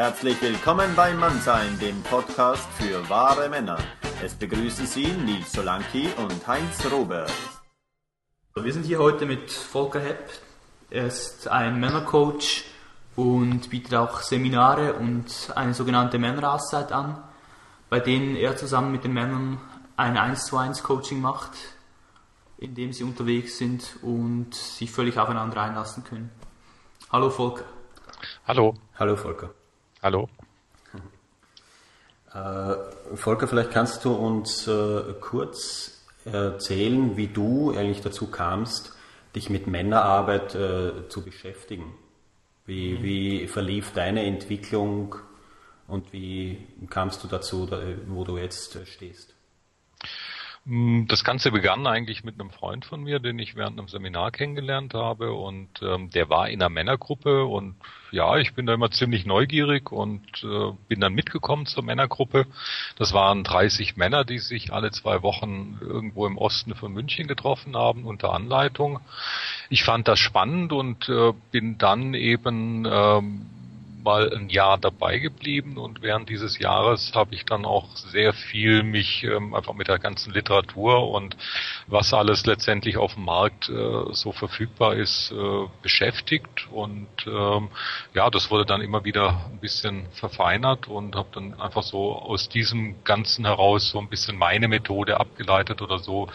Herzlich willkommen bei Mannsein, dem Podcast für wahre Männer. Es begrüßen Sie Nils Solanki und Heinz Robert. Wir sind hier heute mit Volker Hepp. Er ist ein Männercoach und bietet auch Seminare und eine sogenannte Männerauszeit an, bei denen er zusammen mit den Männern ein 1 zu 1 Coaching macht, in dem sie unterwegs sind und sich völlig aufeinander einlassen können. Hallo Volker. Hallo. Hallo Volker. Hallo. Äh, Volker, vielleicht kannst du uns äh, kurz erzählen, wie du eigentlich dazu kamst, dich mit Männerarbeit äh, zu beschäftigen. Wie, mhm. wie verlief deine Entwicklung und wie kamst du dazu, wo du jetzt stehst? Mm, das Ganze begann eigentlich mit einem Freund von mir, den ich während einem Seminar kennengelernt habe und ähm, der war in einer Männergruppe und ja, ich bin da immer ziemlich neugierig und äh, bin dann mitgekommen zur Männergruppe. Das waren 30 Männer, die sich alle zwei Wochen irgendwo im Osten von München getroffen haben unter Anleitung. Ich fand das spannend und äh, bin dann eben ähm, mal ein Jahr dabei geblieben und während dieses Jahres habe ich dann auch sehr viel mich ähm, einfach mit der ganzen Literatur und was alles letztendlich auf dem Markt äh, so verfügbar ist äh, beschäftigt. Und ähm, ja, das wurde dann immer wieder ein bisschen verfeinert und habe dann einfach so aus diesem Ganzen heraus so ein bisschen meine Methode abgeleitet oder so,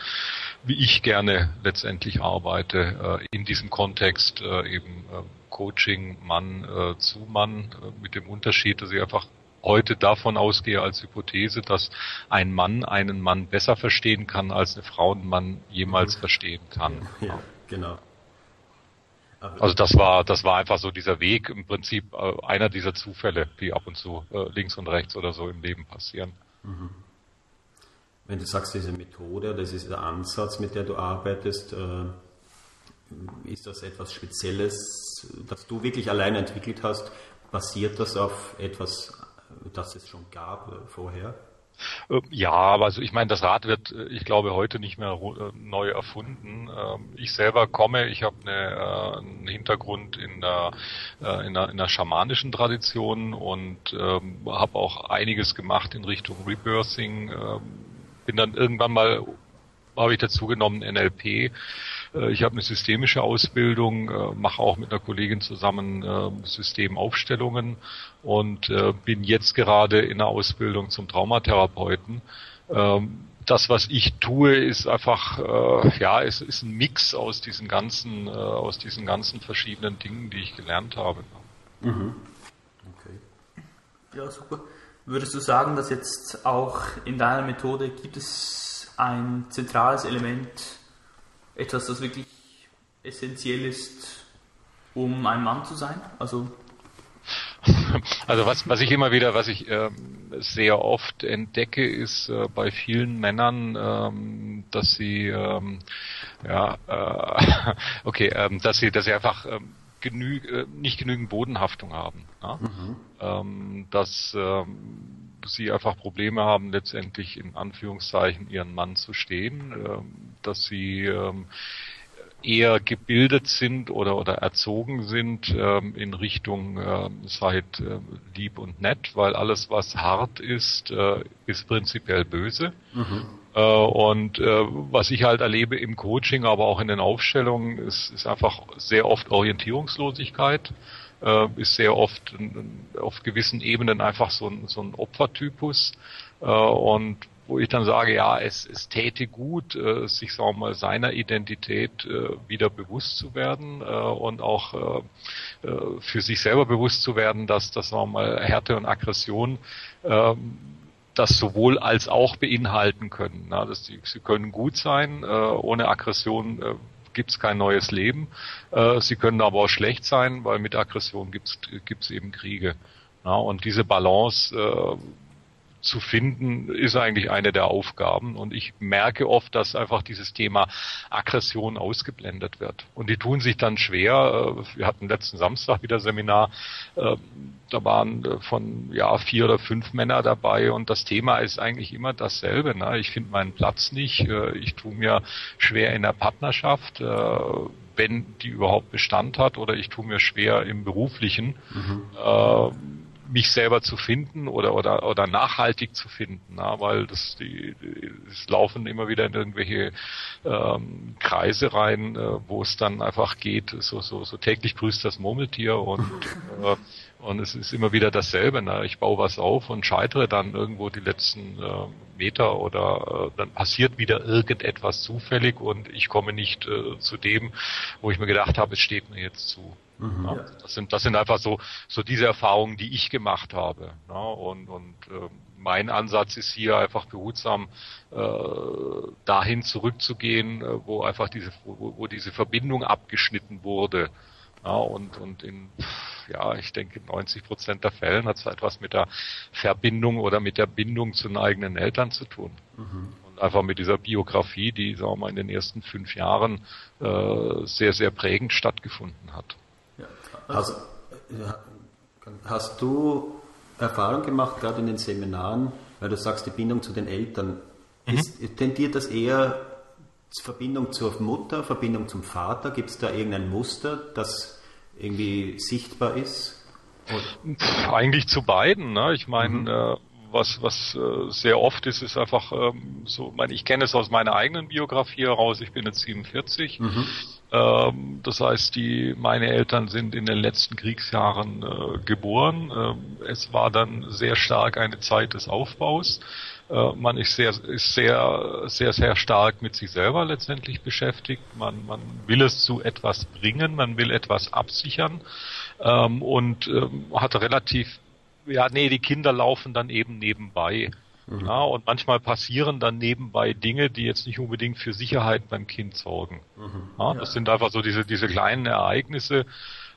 wie ich gerne letztendlich arbeite äh, in diesem Kontext äh, eben äh, Coaching Mann äh, zu Mann äh, mit dem Unterschied, dass ich einfach heute davon ausgehe als Hypothese, dass ein Mann einen Mann besser verstehen kann, als eine Frau einen Mann jemals mhm. verstehen kann. Ja, genau. also das war, das war einfach so dieser Weg, im Prinzip äh, einer dieser Zufälle, die ab und zu äh, links und rechts oder so im Leben passieren. Mhm. Wenn du sagst, diese Methode, das ist der Ansatz, mit der du arbeitest, äh, ist das etwas Spezielles, das du wirklich allein entwickelt hast? Basiert das auf etwas, das es schon gab äh, vorher? Äh, ja, aber also ich meine, das Rad wird, äh, ich glaube, heute nicht mehr neu erfunden. Ähm, ich selber komme, ich habe eine, einen Hintergrund in der, in der, in der schamanischen Tradition und ähm, habe auch einiges gemacht in Richtung Rebirthing. Ähm, bin dann irgendwann mal, habe ich dazu genommen, NLP äh, ich habe eine systemische Ausbildung, äh, mache auch mit einer Kollegin zusammen äh, Systemaufstellungen und bin jetzt gerade in der Ausbildung zum Traumatherapeuten. Ähm, das, was ich tue, ist einfach, ja, es ist ein Mix aus diesen ganzen, aus diesen ganzen verschiedenen Dingen, die ich gelernt habe. Mhm. Okay. Ja, super. Würdest du sagen, dass jetzt auch in deiner Methode gibt es ein zentrales Element, etwas, das wirklich essentiell ist, um ein Mann zu sein? Also also was, was ich immer wieder, was ich ähm, sehr oft entdecke, ist äh, bei vielen Männern, ähm, dass sie ähm, ja äh, okay, ähm, dass sie, dass sie einfach ähm, genü äh, nicht genügend Bodenhaftung haben. Ja? Mhm. Ähm, dass ähm, sie einfach Probleme haben, letztendlich in Anführungszeichen ihren Mann zu stehen, ähm, dass sie ähm, eher gebildet sind oder, oder erzogen sind ähm, in Richtung äh, seid äh, lieb und nett, weil alles, was hart ist, äh, ist prinzipiell böse. Mhm. Äh, und äh, was ich halt erlebe im Coaching, aber auch in den Aufstellungen, ist, ist einfach sehr oft Orientierungslosigkeit äh, ist sehr oft auf gewissen Ebenen einfach so ein, so ein Opfertypus. Äh, und wo ich dann sage, ja, es, es täte gut, äh, sich sagen wir mal seiner Identität äh, wieder bewusst zu werden äh, und auch äh, äh, für sich selber bewusst zu werden, dass das sagen mal Härte und Aggression äh, das sowohl als auch beinhalten können. Na, dass die, sie können gut sein, äh, ohne Aggression äh, gibt es kein neues Leben. Äh, sie können aber auch schlecht sein, weil mit Aggression gibt es eben Kriege. Ja, und diese Balance äh, zu finden, ist eigentlich eine der Aufgaben. Und ich merke oft, dass einfach dieses Thema Aggression ausgeblendet wird. Und die tun sich dann schwer. Äh, wir hatten letzten Samstag wieder Seminar. Äh, da waren äh, von ja vier oder fünf Männer dabei und das Thema ist eigentlich immer dasselbe. Ne? Ich finde meinen Platz nicht. Ich tue mir schwer in der Partnerschaft wenn die überhaupt Bestand hat, oder ich tue mir schwer im beruflichen. Mhm mich selber zu finden oder oder oder nachhaltig zu finden, na, weil das die, die es laufen immer wieder in irgendwelche ähm, Kreise rein, äh, wo es dann einfach geht, so so so täglich grüßt das Murmeltier und äh, und es ist immer wieder dasselbe. Ne? Ich baue was auf und scheitere dann irgendwo die letzten äh, Meter oder äh, dann passiert wieder irgendetwas zufällig und ich komme nicht äh, zu dem, wo ich mir gedacht habe, es steht mir jetzt zu. Mhm. Ja? Das sind das sind einfach so so diese Erfahrungen, die ich gemacht habe. Ne? Und und äh, mein Ansatz ist hier einfach behutsam äh, dahin zurückzugehen, äh, wo einfach diese wo, wo diese Verbindung abgeschnitten wurde. Ja, und, und in, ja, ich denke, 90 Prozent der Fällen hat es etwas mit der Verbindung oder mit der Bindung zu den eigenen Eltern zu tun. Mhm. Und einfach mit dieser Biografie, die, sagen wir mal, in den ersten fünf Jahren äh, sehr, sehr prägend stattgefunden hat. Hast, hast du Erfahrung gemacht, gerade in den Seminaren, weil du sagst, die Bindung zu den Eltern, mhm. ist, tendiert das eher Verbindung zur Mutter, Verbindung zum Vater? Gibt es da irgendein Muster, das irgendwie sichtbar ist? Oder? Eigentlich zu beiden. Ne? Ich meine, mhm. äh, was, was äh, sehr oft ist, ist einfach ähm, so, mein, ich kenne es aus meiner eigenen Biografie heraus, ich bin jetzt 47. Mhm. Ähm, das heißt, die, meine Eltern sind in den letzten Kriegsjahren äh, geboren. Ähm, es war dann sehr stark eine Zeit des Aufbaus. Äh, man ist sehr, ist sehr, sehr, sehr stark mit sich selber letztendlich beschäftigt. Man, man will es zu etwas bringen, man will etwas absichern ähm, und ähm, hat relativ, ja, nee, die Kinder laufen dann eben nebenbei. Mhm. Ja, und manchmal passieren dann nebenbei Dinge, die jetzt nicht unbedingt für Sicherheit beim Kind sorgen. Mhm. Ja, das ja. sind einfach so diese, diese kleinen Ereignisse,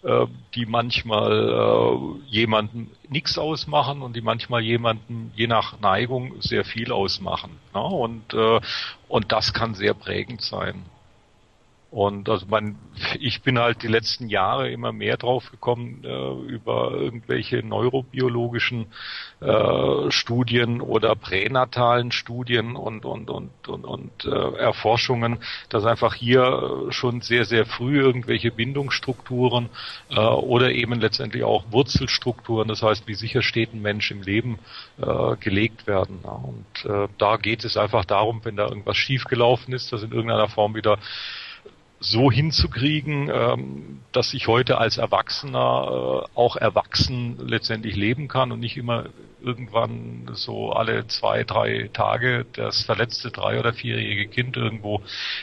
äh, die manchmal äh, jemanden nichts ausmachen und die manchmal jemanden je nach Neigung sehr viel ausmachen. Ja? Und, äh, und das kann sehr prägend sein. Und also man, ich bin halt die letzten Jahre immer mehr drauf gekommen äh, über irgendwelche neurobiologischen äh, Studien oder pränatalen Studien und und und und, und äh, Erforschungen, dass einfach hier schon sehr sehr früh irgendwelche Bindungsstrukturen äh, oder eben letztendlich auch Wurzelstrukturen, das heißt, wie sicher steht ein Mensch im Leben, äh, gelegt werden. Und äh, da geht es einfach darum, wenn da irgendwas schiefgelaufen ist, dass in irgendeiner Form wieder so hinzukriegen, ähm, dass ich heute als Erwachsener äh, auch erwachsen letztendlich leben kann und nicht immer irgendwann so alle zwei, drei Tage das verletzte drei- oder vierjährige Kind irgendwo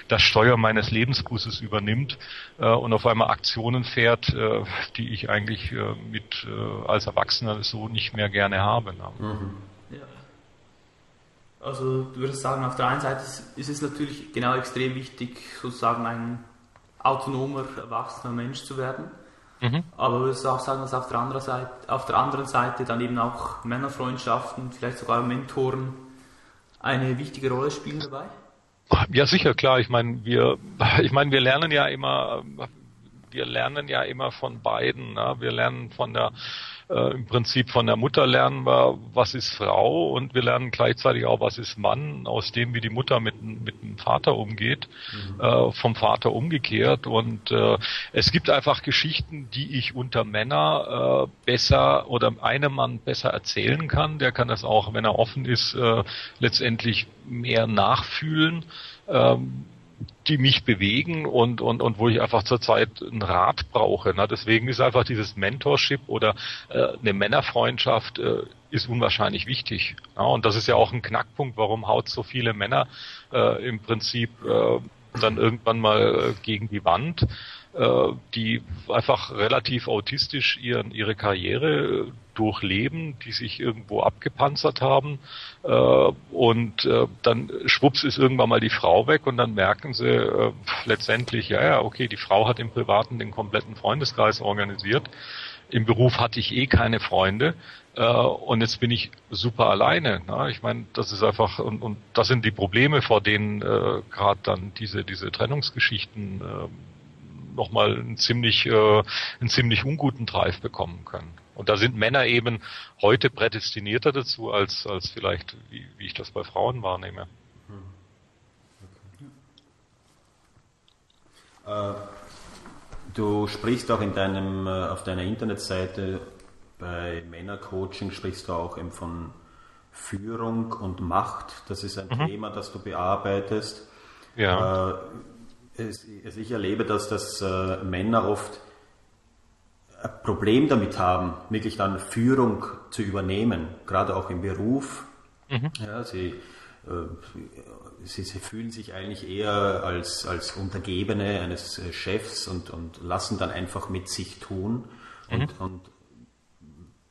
das Steuer meines Lebensbusses übernimmt äh, und auf einmal Aktionen fährt, äh, die ich eigentlich äh, mit äh, als Erwachsener so nicht mehr gerne habe. Ne? Mhm. Also du würdest sagen, auf der einen Seite ist es natürlich genau extrem wichtig, sozusagen ein autonomer, erwachsener Mensch zu werden. Mhm. Aber würdest du auch sagen, dass auf der, anderen Seite, auf der anderen Seite dann eben auch Männerfreundschaften, vielleicht sogar Mentoren eine wichtige Rolle spielen dabei? Ja, sicher, klar. Ich meine, wir, ich meine, wir lernen ja immer, wir lernen ja immer von beiden. Ne? Wir lernen von der äh, im Prinzip von der Mutter lernen wir, was ist Frau und wir lernen gleichzeitig auch, was ist Mann, aus dem, wie die Mutter mit, mit dem Vater umgeht, mhm. äh, vom Vater umgekehrt. Und äh, es gibt einfach Geschichten, die ich unter Männer äh, besser oder einem Mann besser erzählen kann. Der kann das auch, wenn er offen ist, äh, letztendlich mehr nachfühlen. Ähm, die mich bewegen und, und, und wo ich einfach zurzeit einen Rat brauche. Na, deswegen ist einfach dieses Mentorship oder äh, eine Männerfreundschaft äh, ist unwahrscheinlich wichtig. Ja, und das ist ja auch ein Knackpunkt, warum haut so viele Männer äh, im Prinzip äh, dann irgendwann mal äh, gegen die Wand, äh, die einfach relativ autistisch ihren, ihre Karriere durchleben, die sich irgendwo abgepanzert haben äh, und äh, dann schwupps ist irgendwann mal die Frau weg und dann merken sie äh, letztendlich, ja, ja, okay, die Frau hat im Privaten den kompletten Freundeskreis organisiert. Im Beruf hatte ich eh keine Freunde äh, und jetzt bin ich super alleine. Ne? Ich meine, das ist einfach und, und das sind die Probleme, vor denen äh, gerade dann diese diese Trennungsgeschichten äh, nochmal einen ziemlich äh, einen ziemlich unguten Drive bekommen können. Und da sind Männer eben heute prädestinierter dazu, als, als vielleicht, wie, wie ich das bei Frauen wahrnehme. Okay. Äh, du sprichst auch in deinem, äh, auf deiner Internetseite bei Männercoaching sprichst du auch eben von Führung und Macht. Das ist ein mhm. Thema, das du bearbeitest. Ja. Äh, es, also ich erlebe, dass das äh, Männer oft ein Problem damit haben, wirklich dann Führung zu übernehmen, gerade auch im Beruf. Mhm. Ja, sie, äh, sie, sie, fühlen sich eigentlich eher als, als Untergebene eines äh, Chefs und, und lassen dann einfach mit sich tun und, mhm. und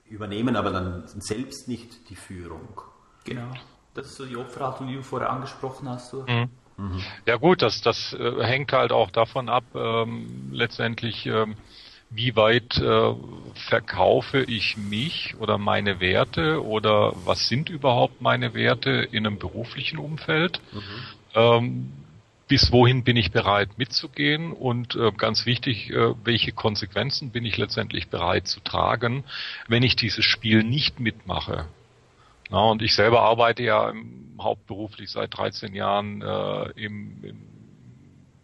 übernehmen aber dann selbst nicht die Führung. Genau. Das ist so die Opferhaltung, die du vorher angesprochen hast. Mhm. Mhm. Ja gut, das, das äh, hängt halt auch davon ab, ähm, letztendlich, ähm, wie weit äh, verkaufe ich mich oder meine Werte oder was sind überhaupt meine Werte in einem beruflichen Umfeld. Mhm. Ähm, bis wohin bin ich bereit mitzugehen und äh, ganz wichtig, äh, welche Konsequenzen bin ich letztendlich bereit zu tragen, wenn ich dieses Spiel nicht mitmache. Na, und ich selber arbeite ja hauptberuflich seit 13 Jahren äh, im, im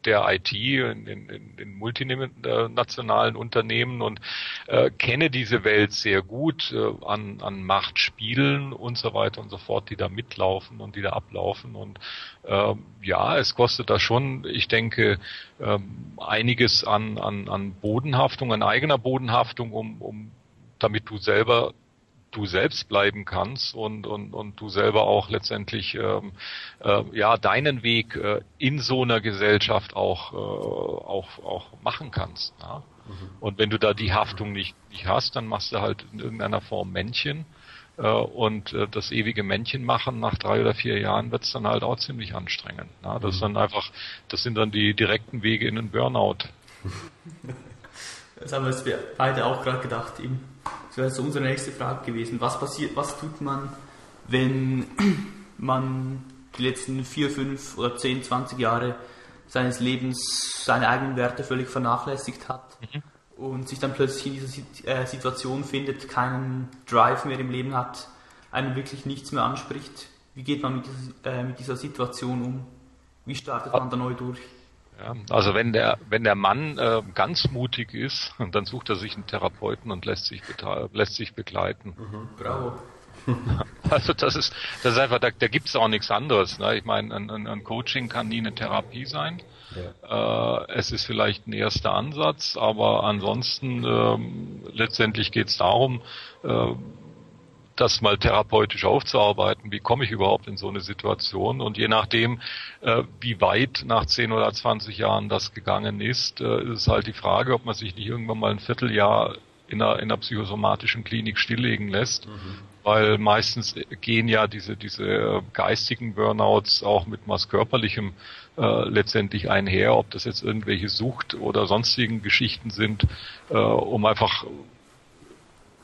der IT in, in, in multinationalen Unternehmen und äh, kenne diese Welt sehr gut äh, an, an Machtspielen und so weiter und so fort, die da mitlaufen und die da ablaufen. Und äh, ja, es kostet da schon, ich denke, äh, einiges an, an, an Bodenhaftung, an eigener Bodenhaftung, um, um damit du selber du selbst bleiben kannst und, und, und du selber auch letztendlich ähm, äh, ja deinen Weg äh, in so einer Gesellschaft auch, äh, auch, auch machen kannst. Ja? Mhm. Und wenn du da die Haftung nicht, nicht hast, dann machst du halt in irgendeiner Form Männchen. Äh, und äh, das ewige Männchen machen nach drei oder vier Jahren wird's dann halt auch ziemlich anstrengend. Ja? Das mhm. dann einfach, das sind dann die direkten Wege in den Burnout. Das haben wir beide auch gerade gedacht. Eben. Das wäre so unsere nächste Frage gewesen. Was passiert, was tut man, wenn man die letzten vier, fünf oder zehn, zwanzig Jahre seines Lebens seine eigenen Werte völlig vernachlässigt hat mhm. und sich dann plötzlich in dieser äh, Situation findet, keinen Drive mehr im Leben hat, einem wirklich nichts mehr anspricht? Wie geht man mit dieser, äh, mit dieser Situation um? Wie startet man da neu durch? Ja, also wenn der wenn der Mann äh, ganz mutig ist, dann sucht er sich einen Therapeuten und lässt sich lässt sich begleiten. Mhm, bravo. Also das ist das ist einfach da, da gibt es auch nichts anderes. Ne? Ich meine, ein, ein, ein, Coaching kann nie eine Therapie sein. Ja. Äh, es ist vielleicht ein erster Ansatz, aber ansonsten ähm, letztendlich geht es darum, äh, das mal therapeutisch aufzuarbeiten. Wie komme ich überhaupt in so eine Situation? Und je nachdem, äh, wie weit nach 10 oder 20 Jahren das gegangen ist, äh, ist halt die Frage, ob man sich nicht irgendwann mal ein Vierteljahr in einer, in einer psychosomatischen Klinik stilllegen lässt. Mhm. Weil meistens gehen ja diese, diese geistigen Burnouts auch mit was Körperlichem äh, letztendlich einher, ob das jetzt irgendwelche Sucht oder sonstigen Geschichten sind, äh, um einfach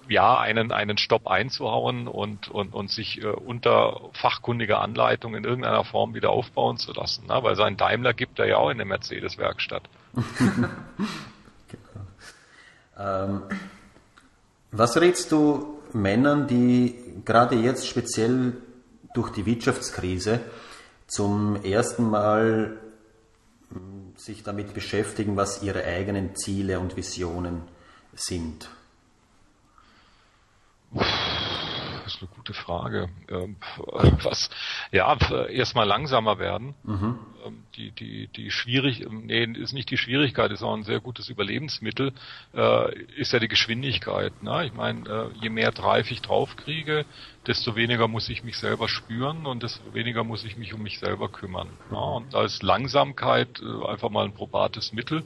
ja, einen, einen Stopp einzuhauen und, und, und sich äh, unter fachkundiger Anleitung in irgendeiner Form wieder aufbauen zu lassen. Ne? Weil sein Daimler gibt er ja auch in der Mercedes-Werkstatt. ähm, was rätst du Männern, die gerade jetzt speziell durch die Wirtschaftskrise zum ersten Mal hm, sich damit beschäftigen, was ihre eigenen Ziele und Visionen sind? Das ist eine gute Frage. Ähm, was, ja, erstmal langsamer werden. Mhm. Ähm, die, die, die schwierig, nee, ist nicht die Schwierigkeit, ist auch ein sehr gutes Überlebensmittel, äh, ist ja die Geschwindigkeit. Ne? Ich meine, äh, je mehr Drive ich draufkriege, desto weniger muss ich mich selber spüren und desto weniger muss ich mich um mich selber kümmern. Ja, und da ist Langsamkeit äh, einfach mal ein probates Mittel,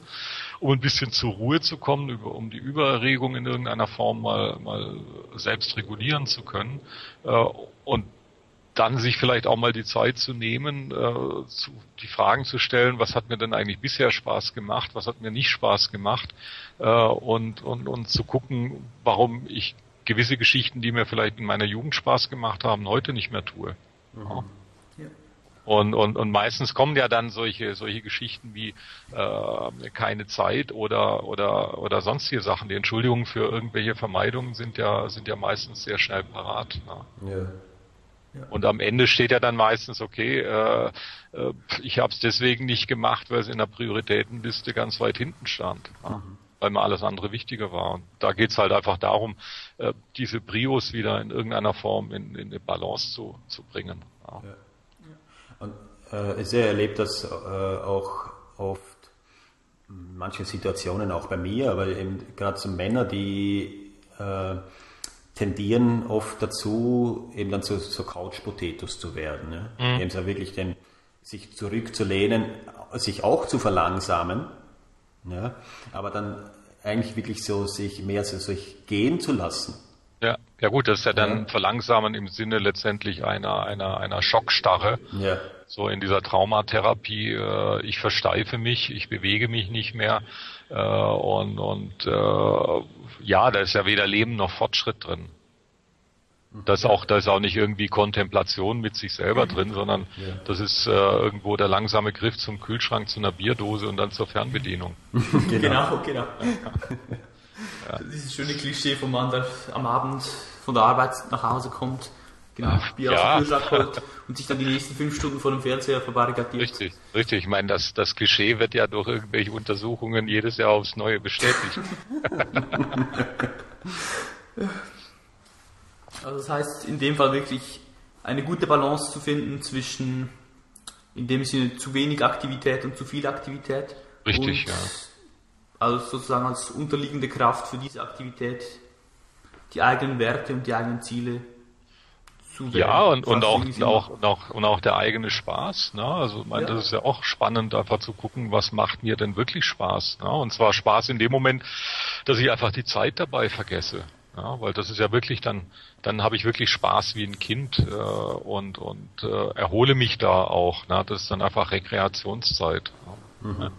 um ein bisschen zur Ruhe zu kommen, um die Übererregung in irgendeiner Form mal, mal selbst regulieren zu können. Äh, und dann sich vielleicht auch mal die Zeit zu nehmen, äh, zu, die Fragen zu stellen, was hat mir denn eigentlich bisher Spaß gemacht, was hat mir nicht Spaß gemacht äh, und, und, und zu gucken, warum ich gewisse Geschichten, die mir vielleicht in meiner Jugend Spaß gemacht haben, heute nicht mehr tue. Mhm. Ja. Und, und, und meistens kommen ja dann solche, solche Geschichten wie äh, keine Zeit oder, oder, oder sonstige Sachen. Die Entschuldigungen für irgendwelche Vermeidungen sind ja, sind ja meistens sehr schnell parat. Ne? Ja. Ja. Und am Ende steht ja dann meistens, okay, äh, äh, ich habe es deswegen nicht gemacht, weil es in der Prioritätenliste ganz weit hinten stand. Ja. Mhm. weil mir alles andere wichtiger war. Und da geht's halt einfach darum, äh, diese Brios wieder in irgendeiner Form in, in eine Balance zu, zu bringen. Ja. Ja. Und äh, ich erlebt das äh, auch oft in manchen Situationen auch bei mir, aber eben gerade so Männer, die äh, tendieren oft dazu, eben dann so, so Couch-Potatoes zu werden. Ja? Mhm. Eben so wirklich den, sich zurückzulehnen, sich auch zu verlangsamen, ja? aber dann eigentlich wirklich so sich mehr so sich gehen zu lassen. Ja, gut, das ist ja dann ja. Verlangsamen im Sinne letztendlich einer, einer, einer Schockstarre. Ja. So in dieser Traumatherapie, äh, ich versteife mich, ich bewege mich nicht mehr äh, und, und äh, ja, da ist ja weder Leben noch Fortschritt drin. Da ist auch, da ist auch nicht irgendwie Kontemplation mit sich selber drin, sondern ja. das ist äh, irgendwo der langsame Griff zum Kühlschrank, zu einer Bierdose und dann zur Fernbedienung. genau, genau. genau. Ja. Dieses schöne Klischee vom Mann, der am Abend von der Arbeit nach Hause kommt, genau, Bier ja. aus dem Kühlschrank holt und sich dann die nächsten fünf Stunden vor dem Fernseher verbarrikadiert. Richtig, richtig. Ich meine, das, das Klischee wird ja durch irgendwelche Untersuchungen jedes Jahr aufs Neue bestätigt. also das heißt, in dem Fall wirklich eine gute Balance zu finden zwischen in dem Sinne zu wenig Aktivität und zu viel Aktivität. Richtig, ja also sozusagen als unterliegende Kraft für diese Aktivität die eigenen Werte und die eigenen Ziele zu wählen. Ja, und, und, auch, und, auch, und, auch, und auch der eigene Spaß. Ne? Also mein, ja. das ist ja auch spannend, einfach zu gucken, was macht mir denn wirklich Spaß. Ne? Und zwar Spaß in dem Moment, dass ich einfach die Zeit dabei vergesse. Ja, weil das ist ja wirklich dann, dann habe ich wirklich Spaß wie ein Kind äh, und, und äh, erhole mich da auch. Ne? Das ist dann einfach Rekreationszeit. Mhm. Ja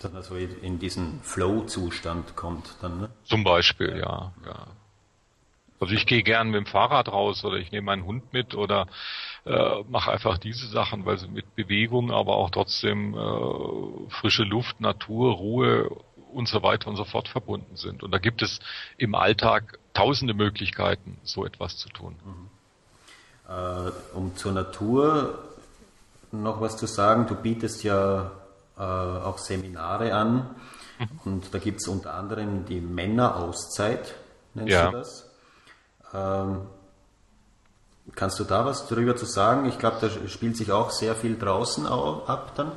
dann also in diesen Flow-Zustand kommt dann, ne? Zum Beispiel, ja, ja. Also ich gehe gern mit dem Fahrrad raus oder ich nehme meinen Hund mit oder äh, mache einfach diese Sachen, weil sie mit Bewegung, aber auch trotzdem äh, frische Luft, Natur, Ruhe und so weiter und so fort verbunden sind. Und da gibt es im Alltag tausende Möglichkeiten, so etwas zu tun. Mhm. Äh, um zur Natur noch was zu sagen, du bietest ja äh, auch Seminare an. Mhm. Und da gibt es unter anderem die Männerauszeit, nennst ja. du das. Ähm, kannst du da was darüber zu sagen? Ich glaube, da spielt sich auch sehr viel draußen ab dann.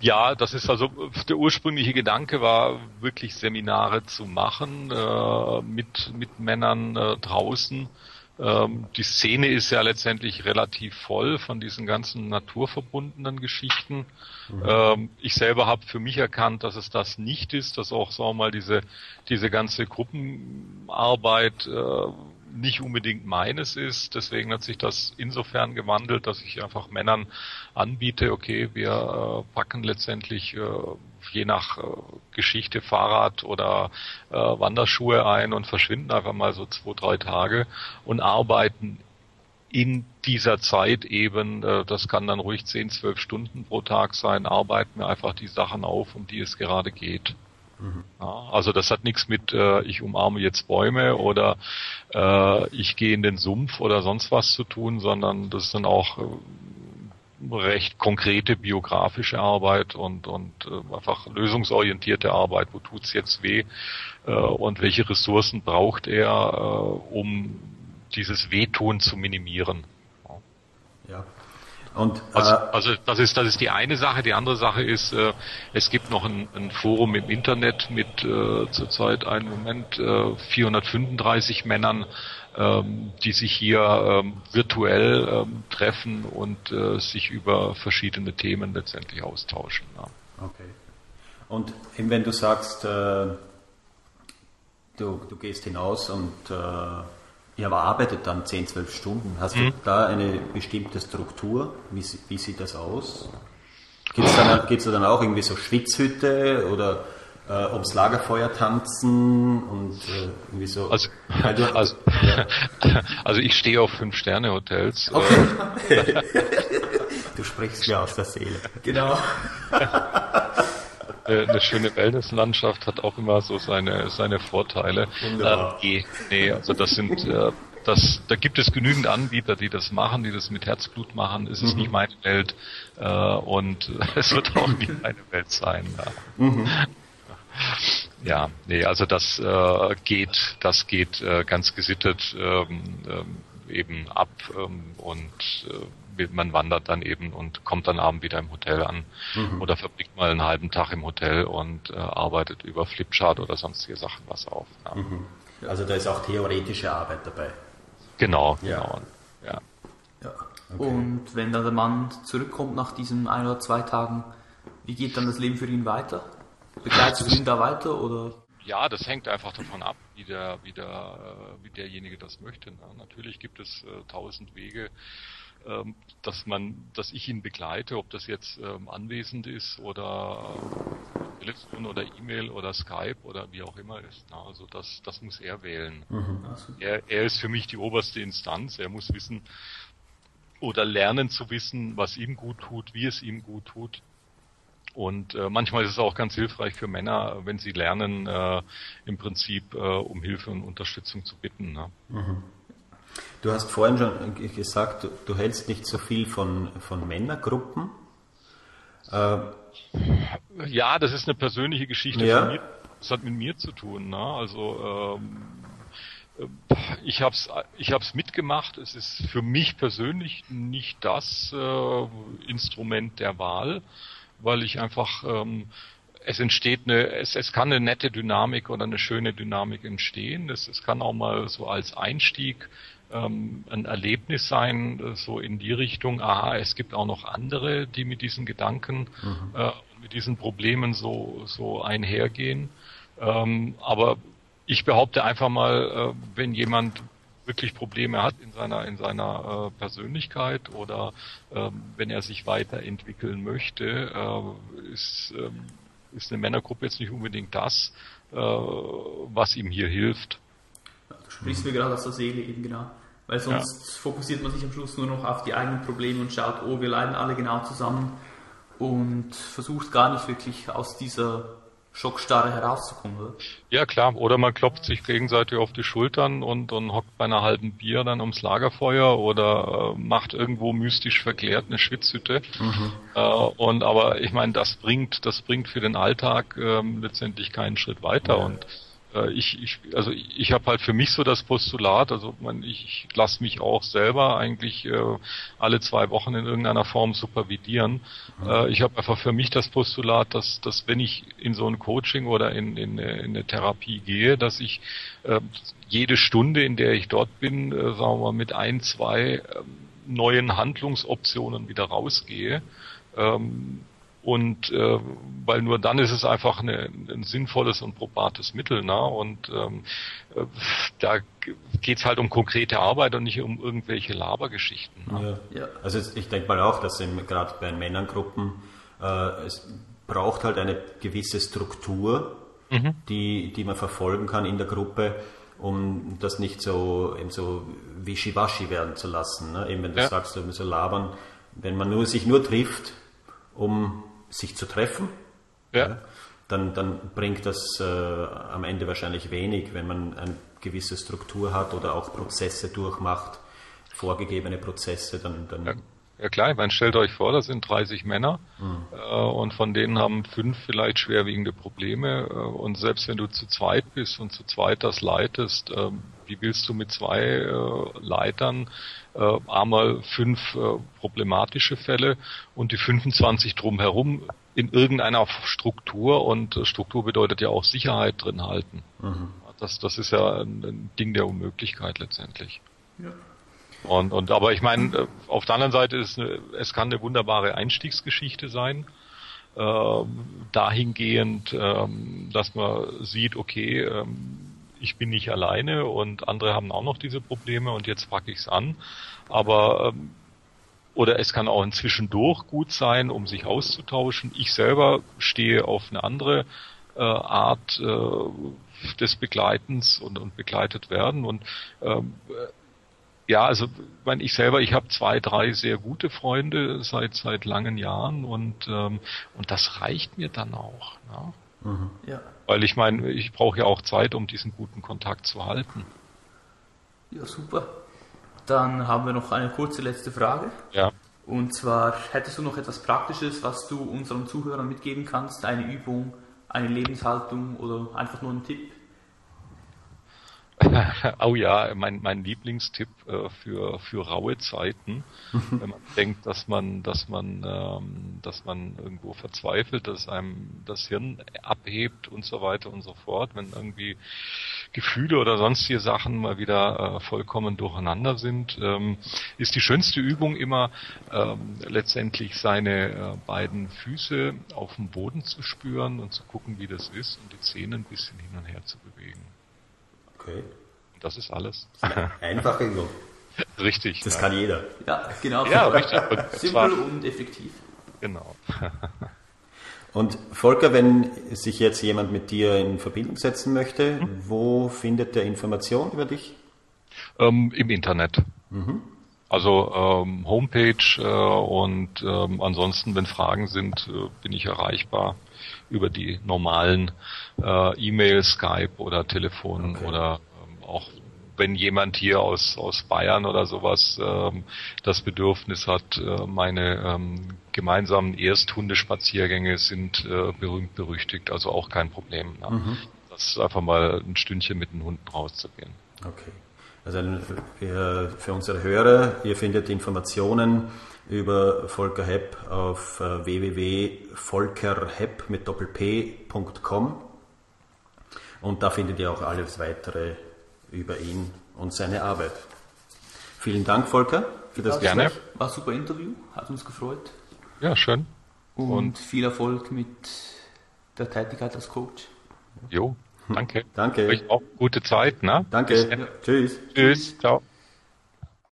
Ja, das ist also der ursprüngliche Gedanke war wirklich Seminare zu machen äh, mit mit Männern äh, draußen ähm, die Szene ist ja letztendlich relativ voll von diesen ganzen naturverbundenen Geschichten. Mhm. Ähm, ich selber habe für mich erkannt, dass es das nicht ist, dass auch, sagen wir mal, diese, diese ganze Gruppenarbeit äh, nicht unbedingt meines ist. Deswegen hat sich das insofern gewandelt, dass ich einfach Männern anbiete, okay, wir äh, packen letztendlich äh, je nach äh, Geschichte Fahrrad oder äh, Wanderschuhe ein und verschwinden einfach mal so zwei, drei Tage und arbeiten in dieser Zeit eben, äh, das kann dann ruhig zehn, zwölf Stunden pro Tag sein, arbeiten wir einfach die Sachen auf, um die es gerade geht. Mhm. Also das hat nichts mit, äh, ich umarme jetzt Bäume oder äh, ich gehe in den Sumpf oder sonst was zu tun, sondern das ist dann auch äh, recht konkrete biografische Arbeit und, und äh, einfach lösungsorientierte Arbeit. Wo tut's jetzt weh äh, und welche Ressourcen braucht er, äh, um dieses Wehtun zu minimieren? Ja. Und, also, äh, also das ist das ist die eine Sache. Die andere Sache ist, äh, es gibt noch ein, ein Forum im Internet mit äh, zurzeit einen Moment äh, 435 Männern, ähm, die sich hier ähm, virtuell ähm, treffen und äh, sich über verschiedene Themen letztendlich austauschen. Ja. Okay. Und eben wenn du sagst, äh, du, du gehst hinaus und äh, Ihr arbeitet dann 10, 12 Stunden. Hast mhm. du da eine bestimmte Struktur? Wie, wie sieht das aus? Gibt es dann, gibt's dann auch irgendwie so Schwitzhütte oder äh, ums Lagerfeuer tanzen und äh, irgendwie so? Also, also, ja. also ich stehe auf Fünf-Sterne-Hotels. Okay. du sprichst ja aus der Seele. Genau. Äh, eine schöne Wellnesslandschaft hat auch immer so seine, seine Vorteile. Wunderbar. Äh, nee, nee, also das sind, äh, das, da gibt es genügend Anbieter, die das machen, die das mit Herzblut machen. Es ist mhm. nicht meine Welt äh, und es wird auch nicht meine Welt sein. Ja. Mhm. Ja, nee, also das äh, geht, das geht äh, ganz gesittet ähm, ähm, eben ab ähm, und äh, man wandert dann eben und kommt dann abend wieder im Hotel an mhm. oder verbringt mal einen halben Tag im Hotel und äh, arbeitet über Flipchart oder sonstige Sachen was auf. Ja. Mhm. Also da ist auch theoretische Arbeit dabei. Genau, ja. genau. Ja. ja. Okay. Und wenn dann der Mann zurückkommt nach diesen ein oder zwei Tagen, wie geht dann das Leben für ihn weiter? Begleitest du ihn da weiter oder? Ja, das hängt einfach davon ab, wie der, wie der, äh, wie derjenige das möchte. Ne? Natürlich gibt es äh, tausend Wege, ähm, dass man, dass ich ihn begleite, ob das jetzt ähm, anwesend ist oder äh, Telefon oder E-Mail oder Skype oder wie auch immer ist. Ne? Also das, das muss er wählen. Mhm. Er, er ist für mich die oberste Instanz. Er muss wissen oder lernen zu wissen, was ihm gut tut, wie es ihm gut tut. Und äh, manchmal ist es auch ganz hilfreich für Männer, wenn sie lernen, äh, im Prinzip äh, um Hilfe und Unterstützung zu bitten. Ne? Mhm. Du hast vorhin schon gesagt, du, du, hältst nicht so viel von, von Männergruppen. Äh, ja, das ist eine persönliche Geschichte. Ja. Mir, das hat mit mir zu tun. Ne? Also ähm, äh, ich habe es ich hab's mitgemacht. Es ist für mich persönlich nicht das äh, Instrument der Wahl weil ich einfach ähm, es entsteht eine, es, es kann eine nette Dynamik oder eine schöne Dynamik entstehen. Es, es kann auch mal so als Einstieg ähm, ein Erlebnis sein, äh, so in die Richtung, aha, es gibt auch noch andere, die mit diesen Gedanken, mhm. äh, mit diesen Problemen so, so einhergehen. Ähm, aber ich behaupte einfach mal, äh, wenn jemand wirklich Probleme hat in seiner in seiner äh, Persönlichkeit oder ähm, wenn er sich weiterentwickeln möchte, äh, ist ähm, ist eine Männergruppe jetzt nicht unbedingt das, äh, was ihm hier hilft. Du sprichst mir gerade aus der Seele eben genau. Weil sonst ja. fokussiert man sich am Schluss nur noch auf die eigenen Probleme und schaut, oh, wir leiden alle genau zusammen und versucht gar nicht wirklich aus dieser Schockstarre herauszukommen, oder? Ja, klar. Oder man klopft sich gegenseitig auf die Schultern und, und hockt bei einer halben Bier dann ums Lagerfeuer oder äh, macht irgendwo mystisch verklärt eine Schwitzhütte. Mhm. Äh, und aber ich meine, das bringt, das bringt für den Alltag ähm, letztendlich keinen Schritt weiter. Ja. Und äh, ich, ich, also ich habe halt für mich so das Postulat, also man, ich, ich lasse mich auch selber eigentlich äh, alle zwei Wochen in irgendeiner Form supervidieren. Mhm. Äh, ich habe einfach für mich das Postulat, dass, dass wenn ich in so ein Coaching oder in, in, in eine Therapie gehe, dass ich äh, jede Stunde, in der ich dort bin, äh, sagen wir mal, mit ein, zwei äh, neuen Handlungsoptionen wieder rausgehe. Ähm, und äh, weil nur dann ist es einfach eine, ein sinnvolles und probates Mittel. Ne? Und ähm, äh, da geht's halt um konkrete Arbeit und nicht um irgendwelche Labergeschichten. Ne? Ja. ja. Also ich denke mal auch, dass gerade bei Männergruppen äh, es braucht halt eine gewisse Struktur, mhm. die, die man verfolgen kann in der Gruppe, um das nicht so, eben so wischiwaschi werden zu lassen. Ne? Eben wenn du ja. sagst, so labern, wenn man nur, sich nur trifft, um sich zu treffen, ja. ja dann, dann bringt das äh, am Ende wahrscheinlich wenig, wenn man eine gewisse Struktur hat oder auch Prozesse durchmacht, vorgegebene Prozesse, dann, dann ja. Ja klar, ich meine, stellt euch vor, das sind 30 Männer mhm. äh, und von denen haben fünf vielleicht schwerwiegende Probleme äh, und selbst wenn du zu zweit bist und zu zweit das leitest, äh, wie willst du mit zwei äh, Leitern äh, einmal fünf äh, problematische Fälle und die 25 drumherum in irgendeiner Struktur und äh, Struktur bedeutet ja auch Sicherheit drin halten. Mhm. Das, das ist ja ein, ein Ding der Unmöglichkeit letztendlich. Ja. Und, und aber ich meine, äh, auf der anderen Seite ist eine, es kann eine wunderbare Einstiegsgeschichte sein. Äh, dahingehend, ähm, dass man sieht, okay, ähm, ich bin nicht alleine und andere haben auch noch diese Probleme und jetzt packe ich es an. Aber ähm, oder es kann auch inzwischen durch gut sein, um sich auszutauschen. Ich selber stehe auf eine andere äh, Art äh, des Begleitens und, und begleitet werden. Und ähm, ja, also mein, ich selber, ich habe zwei, drei sehr gute Freunde seit seit langen Jahren und ähm, und das reicht mir dann auch. Ne? Mhm. Ja. Weil ich meine, ich brauche ja auch Zeit, um diesen guten Kontakt zu halten. Ja, super. Dann haben wir noch eine kurze letzte Frage. Ja. Und zwar, hättest du noch etwas Praktisches, was du unseren Zuhörern mitgeben kannst? Eine Übung, eine Lebenshaltung oder einfach nur ein Tipp? Oh ja, mein, mein Lieblingstipp äh, für, für raue Zeiten, wenn man denkt, dass man, dass man, ähm, dass man irgendwo verzweifelt, dass einem das Hirn abhebt und so weiter und so fort, wenn irgendwie Gefühle oder sonstige Sachen mal wieder äh, vollkommen durcheinander sind, ähm, ist die schönste Übung immer ähm, letztendlich seine äh, beiden Füße auf dem Boden zu spüren und zu gucken, wie das ist und die Zähne ein bisschen hin und her zu bewegen. Okay. Das ist alles. Einfache Übung. Richtig. Das ja. kann jeder. Ja, genau. Ja, richtig. Und Simpel und effektiv. Genau. Und Volker, wenn sich jetzt jemand mit dir in Verbindung setzen möchte, wo findet der Information über dich? Ähm, Im Internet. Also ähm, Homepage äh, und ähm, ansonsten, wenn Fragen sind, äh, bin ich erreichbar über die normalen äh, E-Mail, Skype oder Telefon Okay. oder ähm, auch wenn jemand hier aus, aus Bayern oder sowas ähm, das Bedürfnis hat, äh, meine ähm, gemeinsamen Ersthundespaziergänge sind äh, berühmt berüchtigt, also auch kein Problem. Ja. Das ist einfach mal ein Stündchen mit den Hunden rauszugehen. Okay. Also für, für unsere Hörer, ihr findet Informationen über Volker Hepp auf äh, www.volkerhepp mit doppelp.com und da findet ihr auch alles weitere über ihn und seine Arbeit. Vielen Dank, Volker, für das Gerne. Gespräch. War ein super Interview, hat uns gefreut. Ja, schön. Und, Und- viel Erfolg mit der Tätigkeit als Coach. Jo, danke. Danke. Euch auch gute Zeit, ne? Danke. Tschüss. Tschüss. Ciao.